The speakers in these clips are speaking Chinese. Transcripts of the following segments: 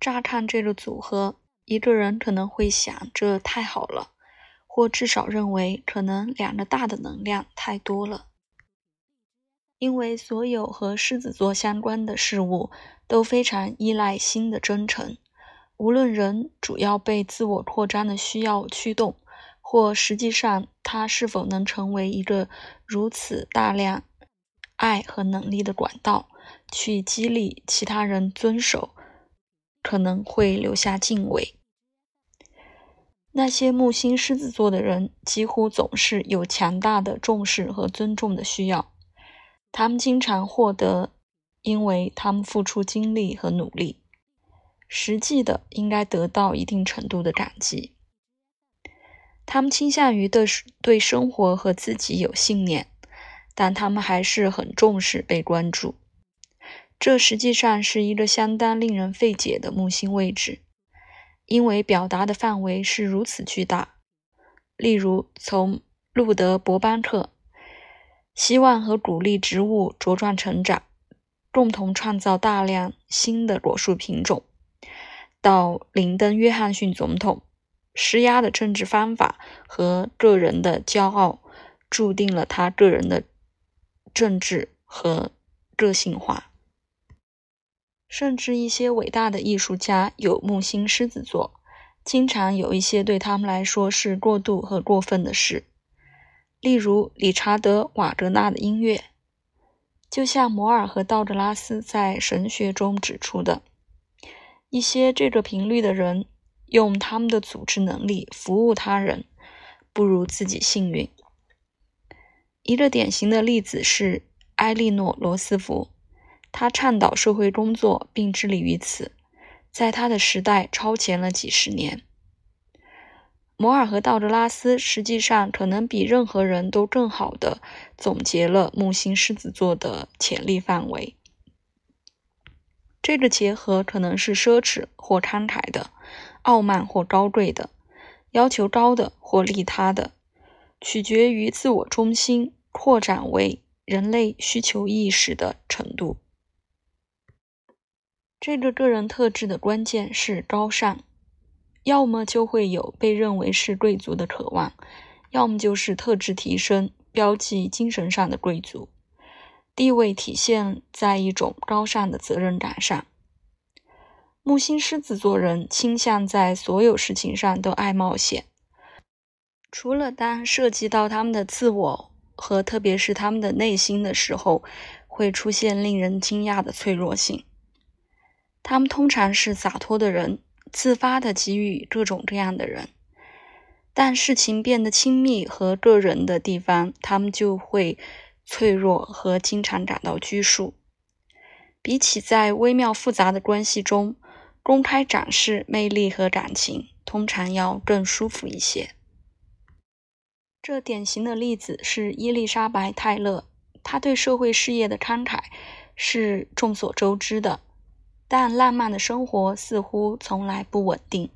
乍看这个组合，一个人可能会想这太好了，或至少认为可能两个大的能量太多了。因为所有和狮子座相关的事物都非常依赖心的真诚，无论人主要被自我扩张的需要驱动，或实际上他是否能成为一个如此大量爱和能力的管道，去激励其他人遵守，可能会留下敬畏。那些木星狮子座的人几乎总是有强大的重视和尊重的需要。他们经常获得，因为他们付出精力和努力，实际的应该得到一定程度的感激。他们倾向于对对生活和自己有信念，但他们还是很重视被关注。这实际上是一个相当令人费解的木星位置，因为表达的范围是如此巨大。例如，从路德·伯班克。希望和鼓励植物茁壮成长，共同创造大量新的果树品种。到林登·约翰逊总统施压的政治方法和个人的骄傲，注定了他个人的政治和个性化。甚至一些伟大的艺术家有木星狮子座，经常有一些对他们来说是过度和过分的事。例如，理查德·瓦格纳的音乐，就像摩尔和道格拉斯在神学中指出的，一些这个频率的人用他们的组织能力服务他人，不如自己幸运。一个典型的例子是埃莉诺·罗斯福，他倡导社会工作并致力于此，在他的时代超前了几十年。摩尔和道格拉斯实际上可能比任何人都更好的总结了木星狮子座的潜力范围。这个结合可能是奢侈或慷慨的，傲慢或高贵的，要求高的或利他的，取决于自我中心扩展为人类需求意识的程度。这个个人特质的关键是高尚。要么就会有被认为是贵族的渴望，要么就是特质提升，标记精神上的贵族地位，体现在一种高尚的责任感上。木星狮子座人倾向在所有事情上都爱冒险，除了当涉及到他们的自我和特别是他们的内心的时候，会出现令人惊讶的脆弱性。他们通常是洒脱的人。自发的给予各种各样的人，但事情变得亲密和个人的地方，他们就会脆弱和经常感到拘束。比起在微妙复杂的关系中公开展示魅力和感情，通常要更舒服一些。这典型的例子是伊丽莎白·泰勒，她对社会事业的慷慨是众所周知的。但浪漫的生活似乎从来不稳定。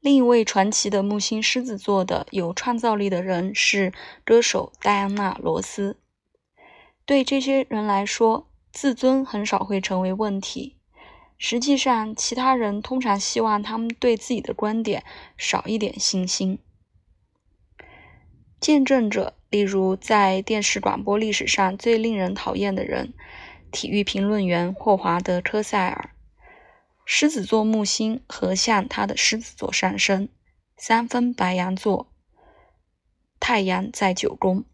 另一位传奇的木星狮子座的有创造力的人是歌手戴安娜·罗斯。对这些人来说，自尊很少会成为问题。实际上，其他人通常希望他们对自己的观点少一点信心。见证者，例如在电视广播历史上最令人讨厌的人。体育评论员霍华德·科塞尔，狮子座木星合向他的狮子座上升，三分白羊座，太阳在九宫。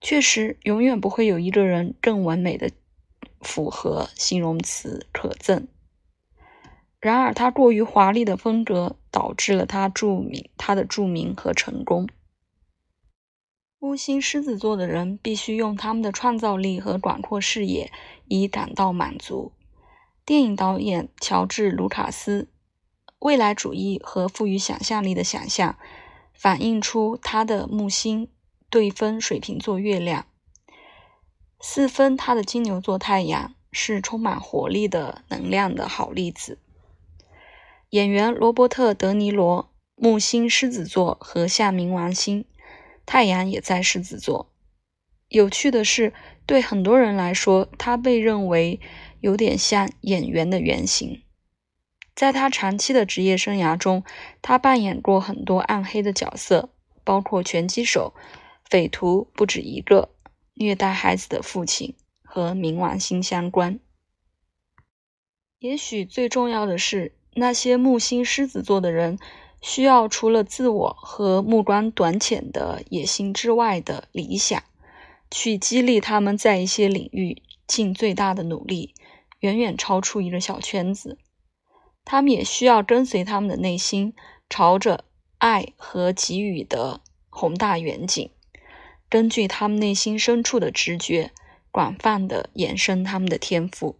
确实，永远不会有一个人更完美的符合形容词可憎。然而，他过于华丽的风格导致了他著名他的著名和成功。木星狮子座的人必须用他们的创造力和广阔视野以感到满足。电影导演乔治·卢卡斯未来主义和富于想象力的想象，反映出他的木星对分水瓶座月亮，四分他的金牛座太阳，是充满活力的能量的好例子。演员罗伯特·德尼罗木星狮子座和夏冥王星。太阳也在狮子座。有趣的是，对很多人来说，他被认为有点像演员的原型。在他长期的职业生涯中，他扮演过很多暗黑的角色，包括拳击手、匪徒不止一个、虐待孩子的父亲和冥王星相关。也许最重要的是，那些木星狮子座的人需要除了自我和目光短浅的野心之外的理想，去激励他们在一些领域尽最大的努力，远远超出一个小圈子。他们也需要跟随他们的内心，朝着爱和给予的宏大远景，根据他们内心深处的直觉，广泛的延伸他们的天赋。